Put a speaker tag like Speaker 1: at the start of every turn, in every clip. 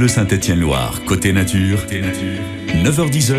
Speaker 1: Bleu Saint-Étienne-Loire, côté nature, 9h10h,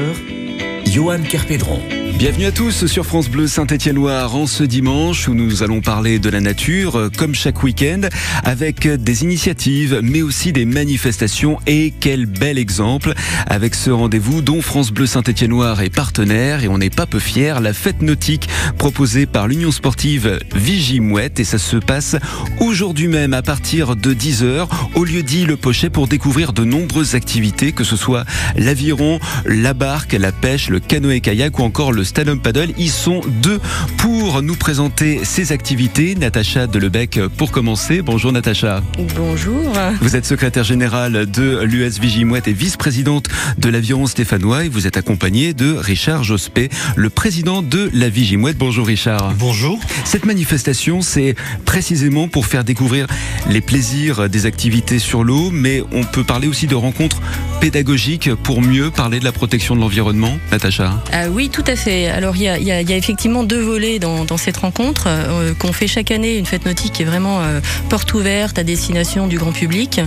Speaker 1: Johan Kerpédron.
Speaker 2: Bienvenue à tous sur France Bleu Saint-Étienne-Loire en ce dimanche où nous allons parler de la nature euh, comme chaque week-end avec des initiatives mais aussi des manifestations. Et quel bel exemple avec ce rendez-vous dont France Bleu Saint-Étienne-Loire est partenaire et on n'est pas peu fiers, la fête nautique proposée par l'Union sportive Vigimouette. Et ça se passe aujourd'hui même à partir de 10h au lieu dit Le Pochet pour découvrir de nombreuses activités que ce soit l'aviron, la barque, la pêche, le canoë-kayak ou encore le stand paddle. Ils sont deux pour nous présenter ces activités. Natacha Delebec pour commencer. Bonjour Natacha.
Speaker 3: Bonjour.
Speaker 2: Vous êtes secrétaire générale de l'US Vigimouette et vice-présidente de l'Aviron stéphanois et vous êtes accompagnée de Richard Jospé, le président de la Vigimouette. Bonjour Richard.
Speaker 4: Bonjour.
Speaker 2: Cette manifestation, c'est précisément pour faire découvrir les plaisirs des activités sur l'eau, mais on peut parler aussi de rencontres pédagogiques pour mieux parler de la protection de l'environnement. Natacha.
Speaker 3: Ah oui, tout à fait. Alors il y a, effectivement deux volets dans, cette rencontre euh, qu'on fait chaque année, une fête nautique qui est vraiment euh, porte ouverte à destination du grand public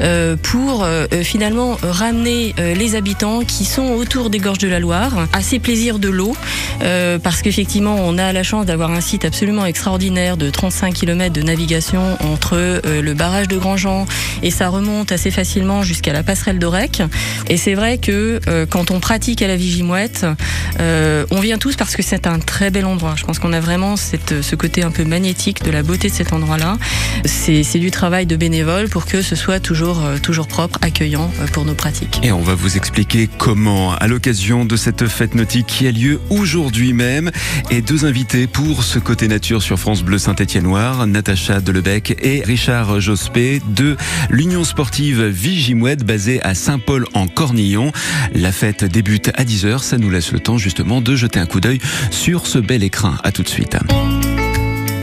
Speaker 3: euh, pour finalement ramener les habitants qui sont autour des gorges de la Loire à ces plaisirs de l'eau parce qu'effectivement on a la chance d'avoir un site absolument extraordinaire de 35 km de navigation entre le barrage de Grandjean et ça remonte assez facilement jusqu'à la passerelle d'Orec et c'est vrai que quand on pratique à la Vigimouette on vient tous parce que c'est un très bel endroit. Je pense qu'on a vraiment ce côté un peu magnétique de la beauté de cet endroit-là. C'est du travail de bénévole pour que ce soit toujours, euh, toujours propre, accueillant euh, pour nos pratiques.
Speaker 2: Et on va vous expliquer comment, à l'occasion de cette fête nautique qui a lieu aujourd'hui même, et deux invités pour ce côté nature sur France Bleu Saint-Étienne-Noir, Natacha Delebec et Richard Jospé de l'Union sportive Vigimouette basée à Saint-Paul en Cornillon. La fête débute à 10h, ça nous laisse le temps justement de jeter un coup d'œil sur ce bel écrin. À tout de suite.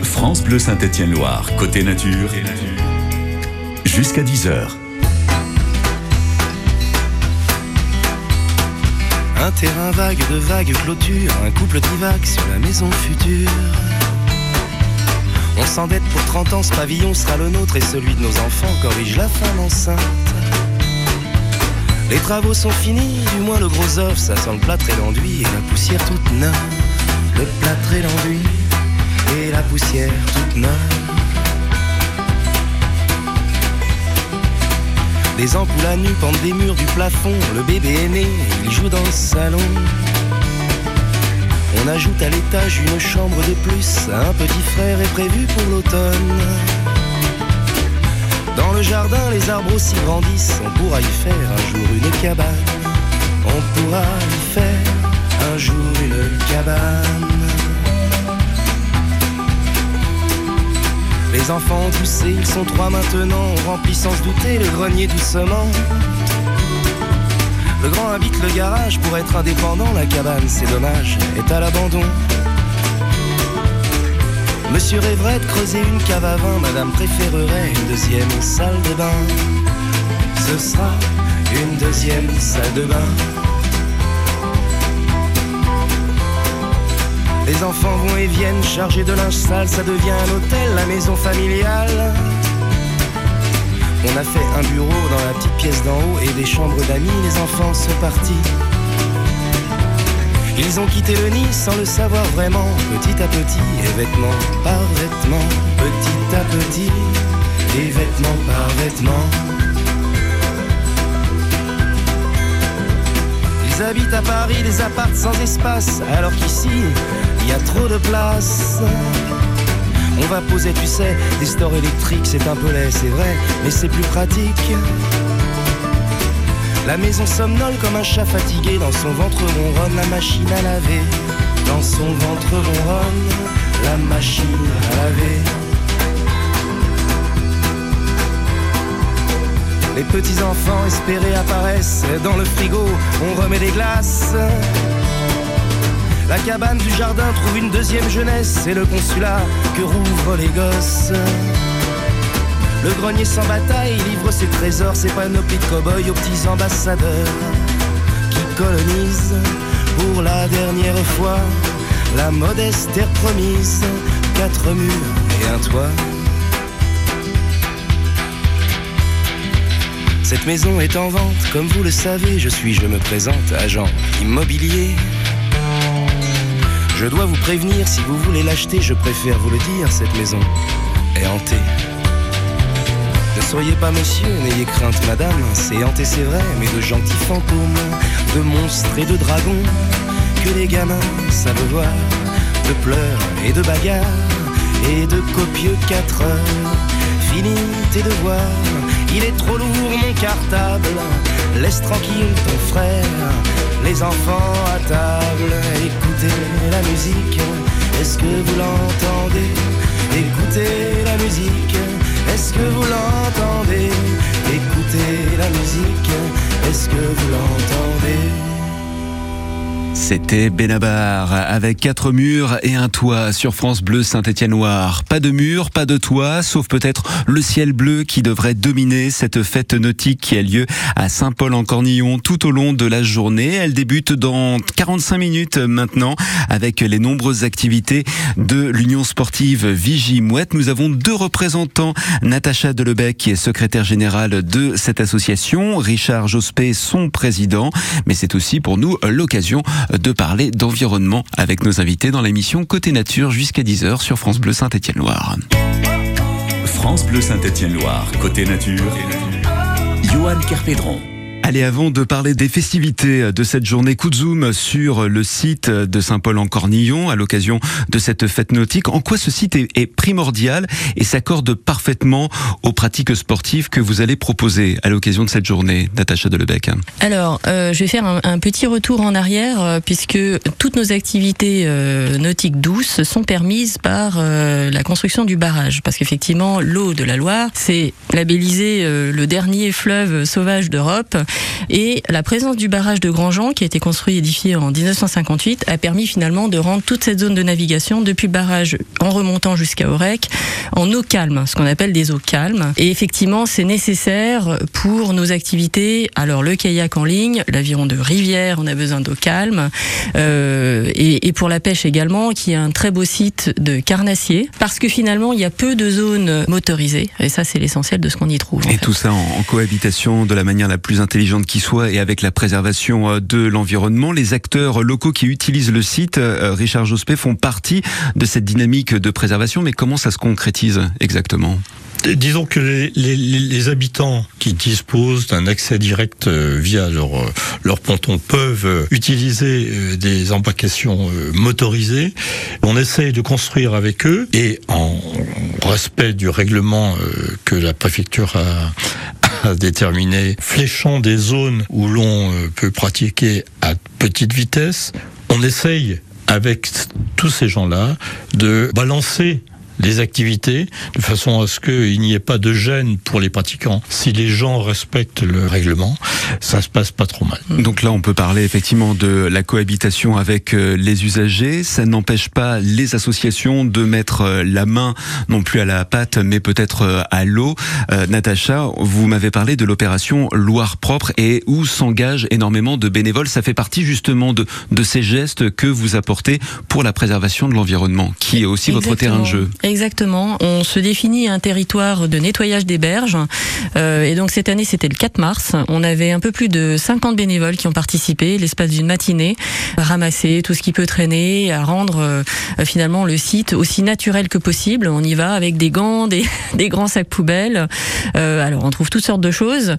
Speaker 1: France Bleu Saint-Étienne-Loire, côté nature, jusqu'à 10h.
Speaker 5: Un terrain vague de vagues clôtures, un couple divague sur la maison future. On s'endette pour 30 ans, ce pavillon sera le nôtre et celui de nos enfants corrige la femme enceinte. Les travaux sont finis, du moins le gros offre, ça sent le plâtre et l'enduit et la poussière toute neuve. Le plâtre et l'enduit et la poussière toute neuve. Des ampoules à nu pendent des murs du plafond, le bébé est né, il joue dans le salon. On ajoute à l'étage une chambre de plus, un petit frère est prévu pour l'automne. Dans le jardin, les arbres aussi grandissent. On pourra y faire un jour une cabane. On pourra y faire un jour une cabane. Les enfants ont poussé, ils sont trois maintenant. On remplit sans se douter le grenier doucement. Le grand habite le garage pour être indépendant. La cabane, c'est dommage, est à l'abandon. Monsieur rêverait de creuser une cave à vin, madame préférerait une deuxième salle de bain. Ce sera une deuxième salle de bain. Les enfants vont et viennent chargés de linge sale, ça devient un hôtel, la maison familiale. On a fait un bureau dans la petite pièce d'en haut et des chambres d'amis, les enfants sont partis. Ils ont quitté le nid sans le savoir vraiment, petit à petit, et vêtement par vêtement, petit à petit, et vêtement par vêtement. Ils habitent à Paris des apparts sans espace, alors qu'ici, il y a trop de place. On va poser, tu sais, des stores électriques, c'est un peu laid, c'est vrai, mais c'est plus pratique. La maison somnole comme un chat fatigué, dans son ventre ronronne la machine à laver. Dans son ventre ronronne la machine à laver. Les petits enfants espérés apparaissent dans le frigo, on remet des glaces. La cabane du jardin trouve une deuxième jeunesse, c'est le consulat que rouvrent les gosses. Le grenier sans bataille livre ses trésors, ses panoplies de cow-boys aux petits ambassadeurs qui colonisent pour la dernière fois la modeste terre promise, quatre murs et un toit. Cette maison est en vente, comme vous le savez, je suis, je me présente, agent immobilier. Je dois vous prévenir, si vous voulez l'acheter, je préfère vous le dire, cette maison est hantée. Soyez pas monsieur, n'ayez crainte madame, c'est hanté c'est vrai, mais de gentils fantômes, de monstres et de dragons, que les gamins savent voir, de pleurs et de bagarres, et de copieux quatre heures. Fini tes devoirs, il est trop lourd mon cartable, laisse tranquille ton frère, les enfants à table, écoutez la musique, est-ce que vous l'entendez? Écoutez la musique, est-ce que vous l'entendez? Écoutez la musique, est-ce que vous l'entendez?
Speaker 2: C'était Benabar avec quatre murs et un toit sur France Bleu Saint-Étienne-Noir. Pas de mur, pas de toit, sauf peut-être le ciel bleu qui devrait dominer cette fête nautique qui a lieu à Saint-Paul-en-Cornillon tout au long de la journée. Elle débute dans 45 minutes maintenant avec les nombreuses activités de l'Union sportive Vigie Mouette. Nous avons deux représentants, Natacha Delebec qui est secrétaire générale de cette association, Richard Jospé son président, mais c'est aussi pour nous l'occasion de parler d'environnement avec nos invités dans l'émission Côté Nature jusqu'à 10h sur France Bleu Saint-Étienne-Loire.
Speaker 1: France Bleu Saint-Étienne-Loire, Côté Nature, Johan Kerpédron.
Speaker 2: Allez, avant de parler des festivités de cette journée, coup de zoom sur le site de Saint-Paul-en-Cornillon à l'occasion de cette fête nautique. En quoi ce site est, primordial et s'accorde parfaitement aux pratiques sportives que vous allez proposer à l'occasion de cette journée, Natacha Delebec
Speaker 3: Alors, euh, je vais faire un, petit retour en arrière euh, puisque toutes nos activités euh, nautiques douces sont permises par la construction du barrage. Parce qu'effectivement, l'eau de la Loire, c'est labellisé le dernier fleuve sauvage d'Europe et la présence du barrage de Grandjean, qui a été construit et édifié en 1958, a permis finalement de rendre toute cette zone de navigation, depuis le barrage en remontant jusqu'à Aurec, en eau calme, ce qu'on appelle des eaux calmes. Et effectivement, c'est nécessaire pour nos activités. Alors le kayak en ligne, l'aviron de rivière, on a besoin d'eau calme. Euh, et, et, pour la pêche également, qui est un très beau site de carnassier, parce que finalement, il y a peu de zones motorisées. Et ça, c'est l'essentiel de ce qu'on y trouve.
Speaker 2: Et tout ça en, en cohabitation de la manière la plus intelligente qui soit et avec la préservation euh, de l'environnement. Les acteurs locaux qui utilisent le site, euh, Richard Jospé, font partie de cette dynamique de préservation, mais comment ça se concrétise exactement?
Speaker 4: Disons que les, habitants qui disposent d'un accès direct euh, via leur, leur ponton peuvent utiliser des embarcations motorisées. On essaye de construire avec eux et en respect du règlement que la préfecture a, déterminer, fléchant des zones où l'on euh, peut pratiquer à petite vitesse. On essaye avec tous ces gens-là de balancer les activités de façon à ce qu'il n'y ait pas de gêne pour les pratiquants. Si les gens respectent le règlement, ça se passe pas trop mal.
Speaker 2: Donc là, on peut parler effectivement de la cohabitation avec euh, les usagers. Ça n'empêche pas les associations de mettre euh, la main non plus à la pâte, mais peut-être euh, à l'eau. Natacha, vous m'avez parlé de l'opération Loire propre et où s'engagent énormément de bénévoles. Ça fait partie justement de, de ces gestes que vous apportez pour la préservation de l'environnement, qui est aussi votre terrain de jeu.
Speaker 3: Exactement. On se définit un territoire de nettoyage des berges. Euh, et donc cette année, c'était le 4 mars. On avait un peu plus de 50 bénévoles qui ont participé, l'espace d'une matinée, à ramasser tout ce qui peut traîner, à rendre euh, finalement le site aussi naturel que possible. On y va avec des gants, des, des grands sacs poubelles. Euh, alors on trouve toutes sortes de choses,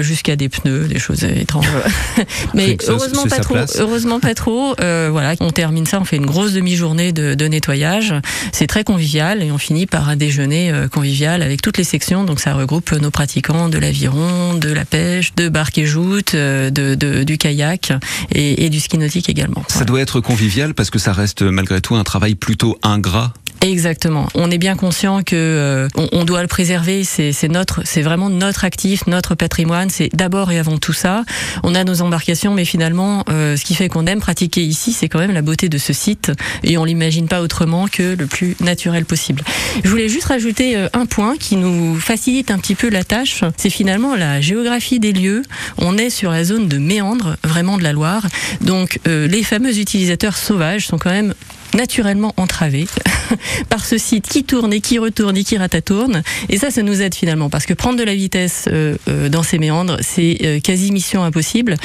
Speaker 3: jusqu'à des pneus, des choses étranges. Mais heureusement pas, trop, heureusement pas trop. voilà, on termine ça, on fait une grosse demi-journée de, de nettoyage. C'est très convivial et on finit par un déjeuner euh, convivial avec toutes les sections. Donc ça regroupe nos pratiquants de l'aviron, de la pêche, de barque et joute, euh, de, du kayak et, du ski nautique également.
Speaker 2: Ça doit être convivial parce que ça reste malgré tout un travail plutôt ingrat
Speaker 3: Exactement. On est bien conscient que euh, on, doit le préserver. C'est notre, c'est vraiment notre actif, notre patrimoine. C'est d'abord et avant tout ça. On a nos embarcations, mais finalement, euh, ce qui fait qu'on aime pratiquer ici, c'est quand même la beauté de ce site, et on l'imagine pas autrement que le plus naturel possible. Je voulais juste rajouter euh, un point qui nous facilite un petit peu la tâche. C'est finalement la géographie des lieux. On est sur la zone de méandre, vraiment de la Loire. Donc, les fameux utilisateurs sauvages sont quand même naturellement entravés par ce site qui tourne et qui retourne et qui ratatourne. Et ça, ça nous aide finalement parce que prendre de la vitesse euh, euh, dans ces méandres, c'est euh, quasi mission impossible.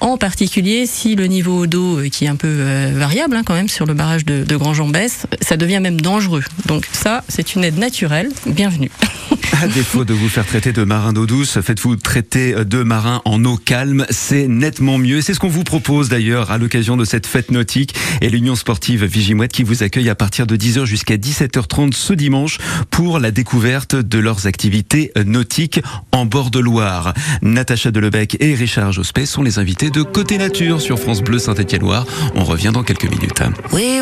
Speaker 3: en particulier si le niveau d'eau, qui est un peu variable hein, quand même sur le barrage de, de Grand Jean baisse, ça devient même dangereux. Donc ça, c'est une aide naturelle. Bienvenue.
Speaker 2: À défaut de vous faire traiter de marin d'eau douce, faites-vous traiter de marin en eau calme. C'est nettement mieux. C'est ce qu'on vous propose d'ailleurs à l'occasion de cette fête nautique et l'Union sportive Vigimouette qui vous accueille à partir de 10h jusqu'à 17h30 ce dimanche pour la découverte de leurs activités nautiques en bord de Loire. Natacha Delebec et Richard Jospet sont les invités de Côté Nature sur France Bleu Saint-Étienne-Loire. On revient dans quelques minutes.
Speaker 6: We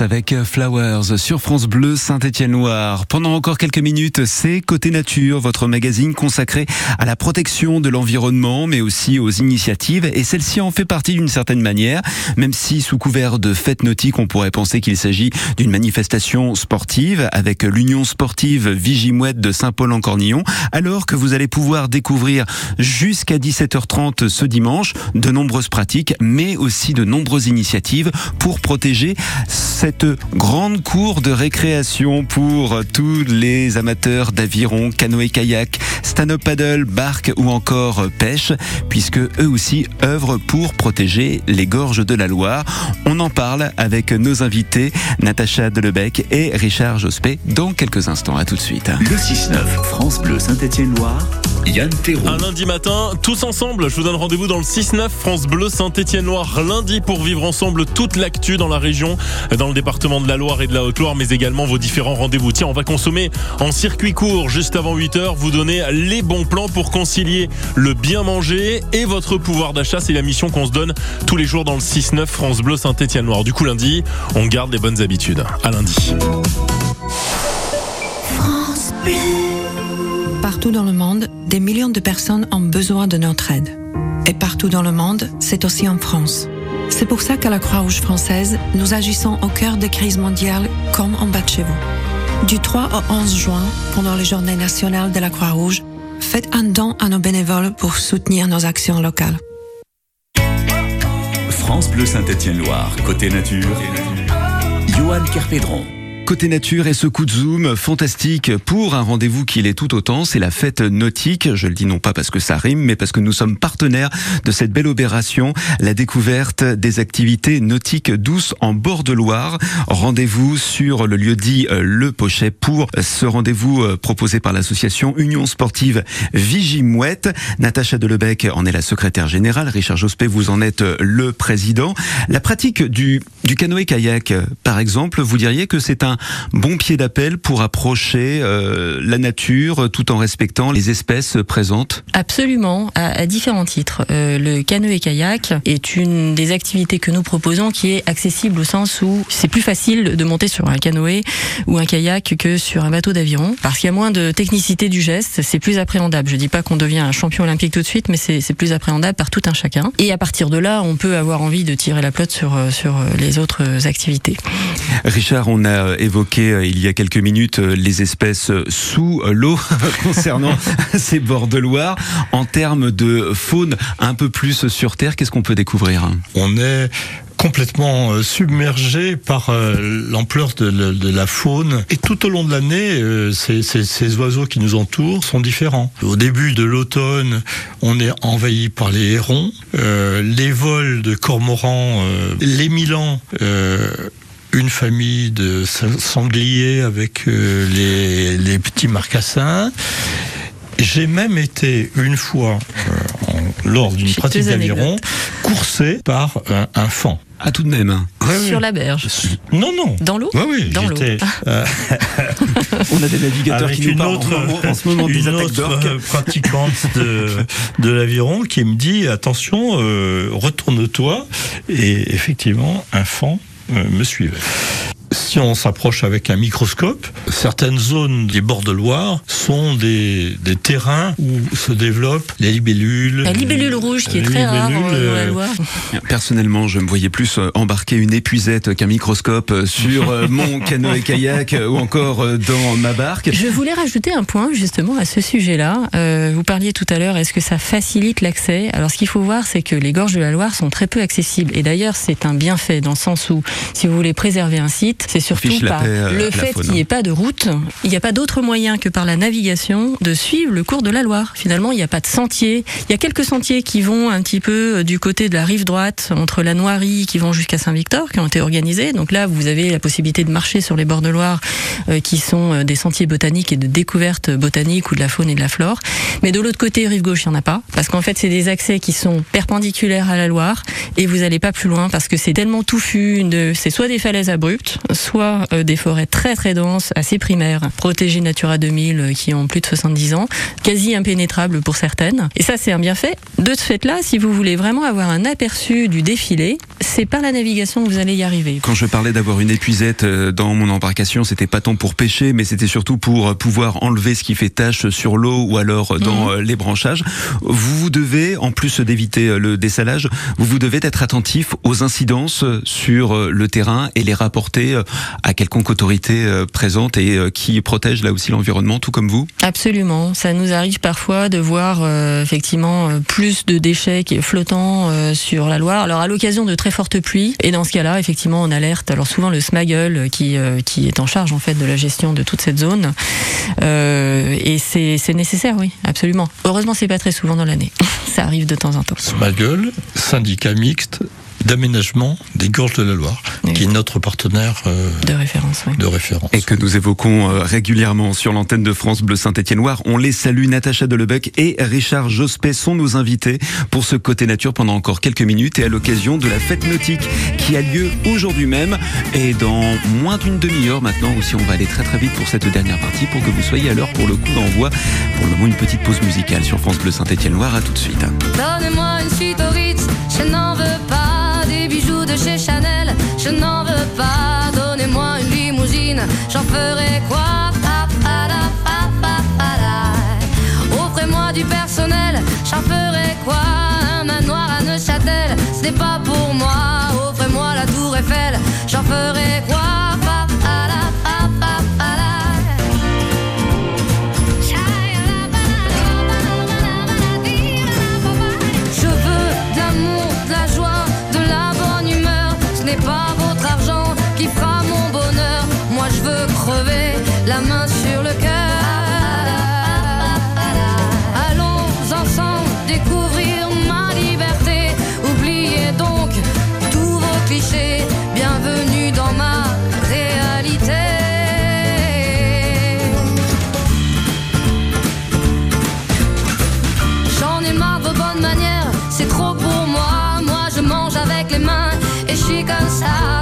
Speaker 2: avec Flowers sur France Bleu Saint-Étienne-Loire. Pendant encore quelques minutes, c'est Côté Nature, votre magazine consacré à la protection de l'environnement, mais aussi aux initiatives. Et celle-ci en fait partie d'une certaine manière, même si sous couvert de fête nautique, on pourrait penser qu'il s'agit d'une manifestation sportive avec l'Union sportive Vigimouette de Saint-Paul-en-Cornillon, alors que vous allez pouvoir découvrir jusqu'à 17h30 ce dimanche de nombreuses pratiques, mais aussi de nombreuses initiatives pour protéger grande cour de récréation pour tous les amateurs d'aviron, canoë-kayak, stand-up paddle, barque ou encore pêche, puisque eux aussi œuvrent pour protéger les gorges de la Loire. On en parle avec nos invités Natacha Delebec et Richard Jospet dans quelques instants. À tout de suite.
Speaker 1: Le 6-9, France Bleu Saint-Étienne-Loire Yann Thérault.
Speaker 7: Un lundi matin, tous ensemble, je vous donne rendez-vous dans le 6-9 France Bleu Saint-Étienne-Loire lundi pour vivre ensemble toute l'actu dans la région, dans le département de la Loire et de la Haute-Loire, mais également vos différents rendez-vous. Tiens, on va consommer en circuit court juste avant 8h, vous donner les bons plans pour concilier le bien manger et votre pouvoir d'achat. C'est la mission qu'on se donne tous les jours dans le 6-9 France Bleu Saint-Étienne-Loire. Du coup, lundi, on garde les bonnes habitudes. À lundi.
Speaker 8: Partout dans le monde, des millions de personnes ont besoin de notre aide. Et partout dans le monde, c'est aussi en France. C'est pour ça qu'à la Croix-Rouge française, nous agissons au cœur des crises mondiales comme en bas de chez vous. Du 3 au 11 juin, pendant les journées nationales de la Croix-Rouge, faites un don à nos bénévoles pour soutenir nos actions locales.
Speaker 1: France Bleu Saint-Étienne-Loire, côté nature. Johan Kerpédron.
Speaker 2: Côté nature et ce coup de zoom fantastique pour un rendez-vous qui l'est tout autant, c'est la fête nautique. Je le dis non pas parce que ça rime, mais parce que nous sommes partenaires de cette belle opération, la découverte des activités nautiques douces en bord de Loire. Rendez-vous sur le lieu dit euh, Le Pochet pour ce rendez-vous euh, proposé par l'association Union Sportive Vigimouette. Natacha Delebec en est la secrétaire générale. Richard Jospé, vous en êtes euh, le président. La pratique du, du canoë-kayak, par exemple, vous diriez que c'est un bon pied d'appel pour approcher euh, la nature tout en respectant les espèces présentes
Speaker 3: Absolument, à, à différents titres. Euh, le canoë-kayak est une des activités que nous proposons qui est accessible au sens où c'est plus facile de monter sur un canoë ou un kayak que sur un bateau d'aviron parce qu'il y a moins de technicité du geste, c'est plus appréhendable. Je dis pas qu'on devient un champion olympique tout de suite, mais c'est c'est plus appréhendable par tout un chacun. Et à partir de là, on peut avoir envie de tirer la pelote sur, euh, sur les autres activités.
Speaker 2: Richard, on a évoqué euh, il y a quelques minutes euh, les espèces sous l'eau concernant ces bords de Loire. En termes de faune un peu plus sur Terre, qu'est-ce qu'on peut découvrir?
Speaker 4: On est complètement euh, submergé par euh, l'ampleur de, la- faune. Et tout au long de l'année, euh, ces, ces- ces oiseaux qui nous entourent sont différents. Au début de l'automne, on est envahi par les hérons, euh, les vols de cormorans, euh, les milans. euh, une famille de sa- sangliers avec euh, les, les petits marcassins. J'ai même été une fois, euh, en- lors d'une pratique d'aviron, coursé par un, un fan.
Speaker 2: Ah, tout de même. hein.
Speaker 3: Sur la berge.
Speaker 4: Non, non.
Speaker 3: Dans l'eau
Speaker 4: Oui, oui,
Speaker 3: Dans l'eau.
Speaker 4: euh,
Speaker 2: On a des navigateurs
Speaker 4: avec
Speaker 2: qui nous
Speaker 4: une
Speaker 2: parlent
Speaker 4: autre,
Speaker 2: en, ce moment- en ce moment des
Speaker 4: une autre pratiquante de, de l'aviron qui me dit attention, euh, retourne-toi. Et effectivement, un fan me suivait. Si on s'approche avec un microscope, certaines zones des bords de Loire sont des, des terrains où se développent les libellules.
Speaker 3: La libellule rouge qui est très rare euh, dans la
Speaker 4: euh,
Speaker 3: Loire.
Speaker 2: Personnellement, je me voyais plus euh, embarquer une épuisette qu'un microscope euh, sur mon canoë-kayak euh, ou encore dans ma barque.
Speaker 3: Je voulais rajouter un point justement à ce sujet-là. Euh, vous parliez tout à l'heure, est-ce que ça facilite l'accès? Alors ce qu'il faut voir, c'est que les gorges de la Loire sont très peu accessibles. Et d'ailleurs, c'est un bienfait dans le sens où, si vous voulez préserver un site, c'est surtout
Speaker 2: fiche la
Speaker 3: par
Speaker 2: euh,
Speaker 3: le fait qu'il n'y ait pas de route. Il n'y a pas d'autre moyen que par la navigation de suivre le cours de la Loire. Finalement, il n'y a pas de sentier. Il y a quelques sentiers qui vont un petit peu euh, du côté de la rive droite, entre la Noirie, qui vont jusqu'à Saint-Victor, qui ont été organisés. Donc là, vous avez la possibilité de marcher sur les bords de Loire, euh, qui sont des sentiers botaniques et de découverte botanique ou de la faune et de la flore. Mais de l'autre côté, rive gauche, il n'y en a pas. Parce qu'en fait, c'est des accès qui sont perpendiculaires à la Loire et vous n'allez pas plus loin parce que c'est tellement touffu. C'est soit des falaises abruptes, soit euh, des forêts très très denses, assez primaires, protégées Natura 2000 euh, qui ont plus de 70 ans, quasi impénétrables pour certaines. Et ça, c'est un bienfait. De ce fait-là, si vous voulez vraiment avoir un aperçu du défilé, c'est par la navigation que vous allez y arriver.
Speaker 2: Quand je parlais d'avoir une épuisette euh, dans mon embarcation, c'était pas tant pour pêcher, mais c'était surtout pour pouvoir enlever ce qui fait tache sur l'eau ou alors dans euh, les branchages. Vous devez, en plus d'éviter le dessalage, vous vous devez être attentif aux incidences sur le terrain et les rapporter à quelconque autorité euh, présente et euh, qui protège là aussi l'environnement, tout comme vous.
Speaker 3: Absolument. Ça nous arrive parfois de voir euh, effectivement plus de déchets qui flottants euh, sur la Loire. Alors à l'occasion de très fortes pluies. Et dans ce cas-là, effectivement, on alerte. Alors souvent le Smaggle euh, qui euh, qui est en charge en fait de la gestion de toute cette zone. Euh, et c'est c'est nécessaire, oui, absolument. Heureusement, c'est pas très souvent dans l'année. Ça arrive de temps en temps.
Speaker 4: Smaggle, syndicat mixte d'aménagement des gorges de la Loire,
Speaker 3: Oui.
Speaker 4: qui est notre partenaire euh,
Speaker 3: De référence, oui.
Speaker 4: de référence.
Speaker 2: Et que nous évoquons euh, régulièrement sur l'antenne de France Bleu Saint-Étienne-Loire. On les salue, Natacha Delebec et Richard Jospet sont nos invités pour ce côté nature pendant encore quelques minutes et à l'occasion de la fête nautique qui a lieu aujourd'hui même et dans moins d'une demi-heure maintenant aussi on va aller très très vite pour cette dernière partie pour que vous soyez à l'heure pour le coup d'envoi. Pour le moment une petite pause musicale sur France Bleu Saint-Étienne-Loire. À tout de suite
Speaker 9: de chez Chanel, je n'en veux pas. Donnez-moi une limousine, j'en ferai quoi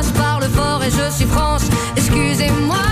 Speaker 9: Je parle fort et je suis France, excusez-moi.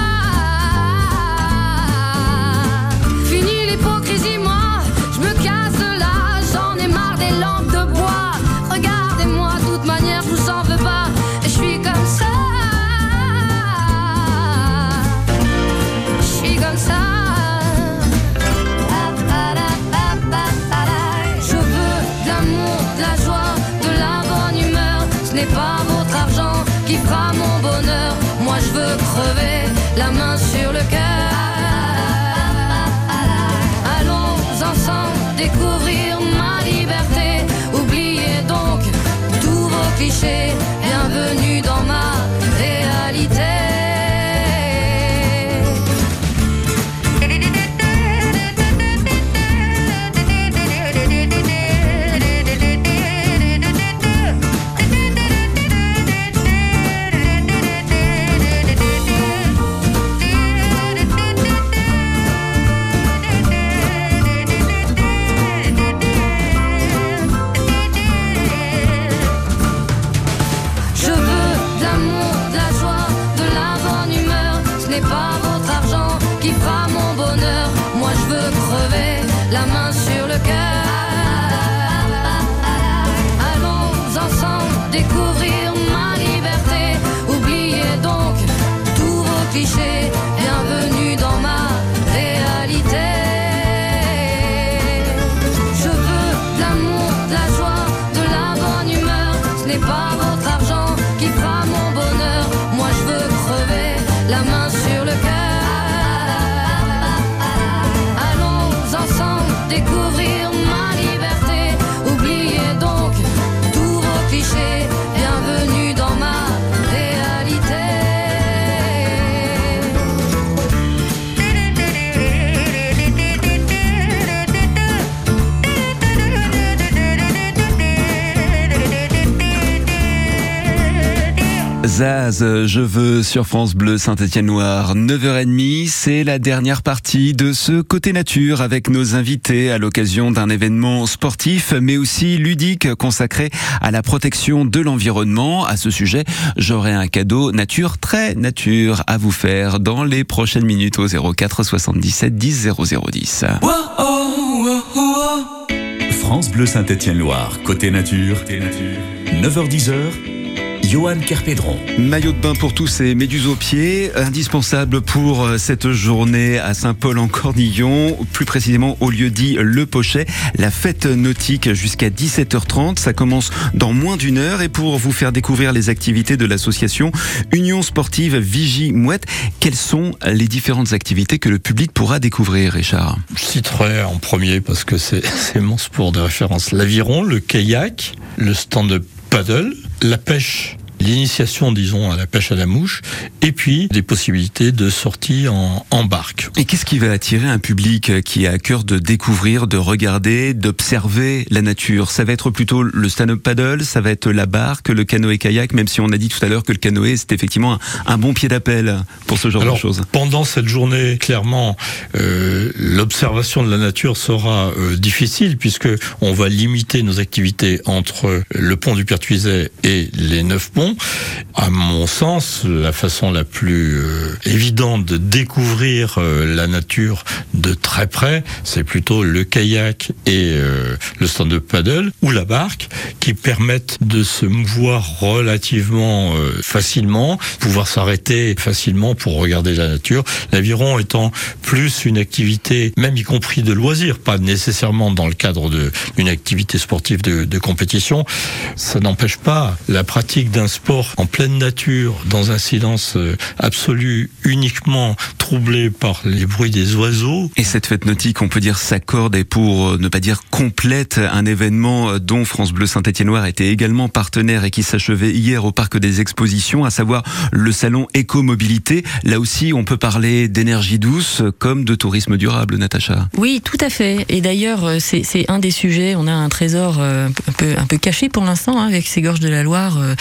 Speaker 9: Tous découvrir ma
Speaker 2: Zaz, je veux sur France Bleu Saint-Étienne-Noir, 9h30, c'est la dernière partie de ce côté nature avec nos invités à l'occasion d'un événement sportif mais aussi ludique consacré à la protection de l'environnement. À ce sujet, j'aurai un cadeau nature très nature à vous faire dans les prochaines minutes au 04 77 10 0010.
Speaker 1: France Bleu Saint-Étienne-Loire, côté nature. 9h10h, Johan Kerpédron.
Speaker 2: Maillot de bain pour tous et méduses aux pieds, indispensable pour euh, cette journée à Saint-Paul-en-Cornillon, plus précisément au lieu dit Le Pochet. La fête nautique jusqu'à 17h30, ça commence dans moins d'une heure et pour vous faire découvrir les activités de l'association Union Sportive Vigie Mouette, quelles sont les différentes activités que le public pourra découvrir, Richard?
Speaker 4: Je citerai en premier parce que c'est c'est mon sport de référence. L'aviron, le kayak, le stand-up paddle, la pêche l'initiation, disons, à la pêche à la mouche, et puis des possibilités de sortie en, en barque.
Speaker 2: Et qu'est-ce qui va attirer un public qui a à cœur de découvrir, de regarder, d'observer la nature? Ça va être plutôt le stand-up paddle, ça va être la barque, le canoë-kayak, même si on a dit tout à l'heure que le canoë, c'est effectivement un, un bon pied d'appel pour ce genre
Speaker 4: Alors,
Speaker 2: de choses.
Speaker 4: Pendant cette journée, clairement, euh, l'observation de la nature sera euh, difficile puisque on va limiter nos activités entre le pont du Pertuiset et les neuf ponts. À mon sens, la façon la plus euh, évidente de découvrir euh, la nature de très près, c'est plutôt le kayak et euh, le stand-up paddle ou la barque qui permettent de se mouvoir relativement facilement, pouvoir s'arrêter facilement pour regarder la nature. L'aviron étant plus une activité, même y compris de loisir, pas nécessairement dans le cadre d'une activité sportive de, de compétition, ça n'empêche pas la pratique d'un sport en pleine nature, dans un silence euh, absolu, uniquement troublé par les bruits des oiseaux.
Speaker 2: Et cette fête nautique, on peut dire, s'accorde et pour euh, ne pas dire complète un événement euh, dont France Bleu Saint-Étienne-Loire était également partenaire et qui s'achevait hier au Parc des Expositions, à savoir le salon Écomobilité. Là aussi, on peut parler d'énergie douce comme de tourisme durable, Natacha.
Speaker 3: Oui, tout à fait. Et d'ailleurs, c'est c'est un des sujets. On a un trésor un peu, un peu caché pour l'instant hein, avec ces gorges de la Loire, euh,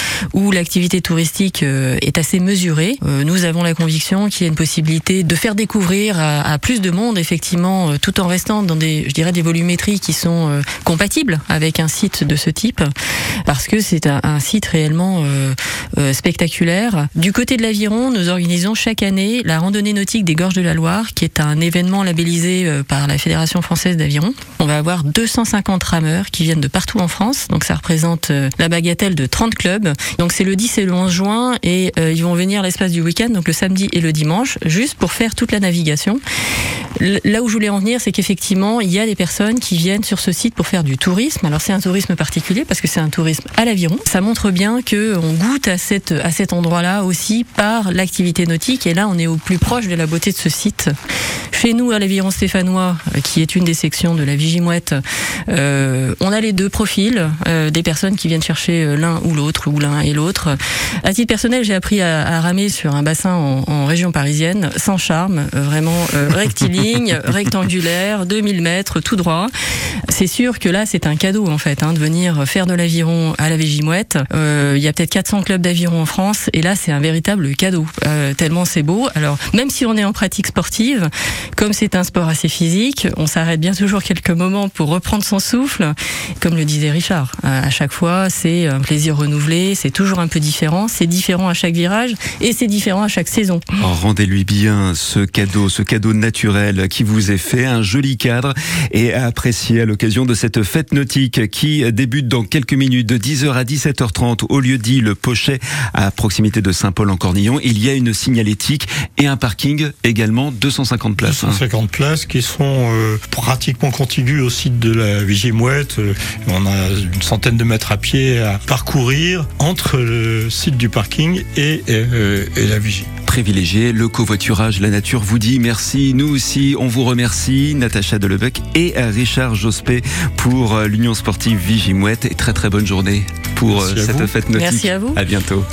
Speaker 3: l'activité touristique euh, est assez mesurée. Euh, Nous avons la conviction qu'il y a une possibilité de faire découvrir à, plus de monde, effectivement, euh, tout en restant dans des, je dirais, des volumétries qui sont compatibles avec un site de ce type, parce que c'est un, site réellement spectaculaire. Du côté de l'Aviron, nous organisons chaque année la randonnée nautique des gorges de la Loire, qui est un événement labellisé par la Fédération française d'aviron. On va avoir 250 rameurs qui viennent de partout en France, donc ça représente la bagatelle de 30 clubs. Donc c'est le 10 et le 11 juin, et euh, ils vont venir l'espace du week-end, donc le samedi et le dimanche, juste pour faire toute la navigation. Là où je voulais en venir, c'est qu'effectivement, il y a des personnes qui viennent sur ce site pour faire du tourisme. Alors c'est un tourisme particulier parce que c'est un tourisme à l'aviron. Ça montre bien que on goûte à à cet endroit-là aussi par l'activité nautique. Et là, on est au plus proche de la beauté de ce site. Chez nous, à l'aviron stéphanois, euh, qui est une des sections de la Vigimouette, euh, on a les deux profils, des personnes qui viennent chercher l'un ou l'autre, ou l'un et l'autre. À titre personnel, j'ai appris à, à ramer sur un bassin en, en région parisienne, sans charme, euh, vraiment euh, rectiligne, rectangulaire, 2000 mètres, tout droit. C'est sûr que là, c'est un cadeau en fait, hein, de venir faire de l'aviron à la Végimouette. Euh, Il y a peut-être 400 clubs d'aviron en France, et là, c'est un véritable cadeau, euh, tellement c'est beau. Alors, même si on est en pratique sportive, comme c'est un sport assez physique, on s'arrête bien toujours quelques moments pour reprendre son souffle. Comme le disait Richard, à chaque fois, c'est un plaisir renouvelé, c'est toujours un peu différent, c'est différent à chaque virage, et c'est différent à chaque saison.
Speaker 2: Oh, Rendez-lui bien ce cadeau, ce cadeau naturel qui vous est fait, un joli cadre et à apprécier à l'occasion de cette fête nautique qui débute dans quelques minutes de 10h à 17h30 au lieu dit le Pochet à proximité de Saint-Paul-en-Cornillon. Il y a une signalétique et un parking également 250 places. hein.
Speaker 4: 250 places qui sont euh, pratiquement contiguës au site de la Vigimouette. Euh, On a une centaine de mètres à pied à parcourir entre le site du parking et, euh, et la Vigie.
Speaker 2: privilégié. Le covoiturage, la nature vous dit merci. Nous aussi, on vous remercie. Natacha Delebec et Richard Jospé pour euh, l'Union sportive Vigimouette. Et très très bonne journée pour
Speaker 4: Merci
Speaker 2: euh, cette fête nautique.
Speaker 3: Merci à vous.
Speaker 2: À bientôt.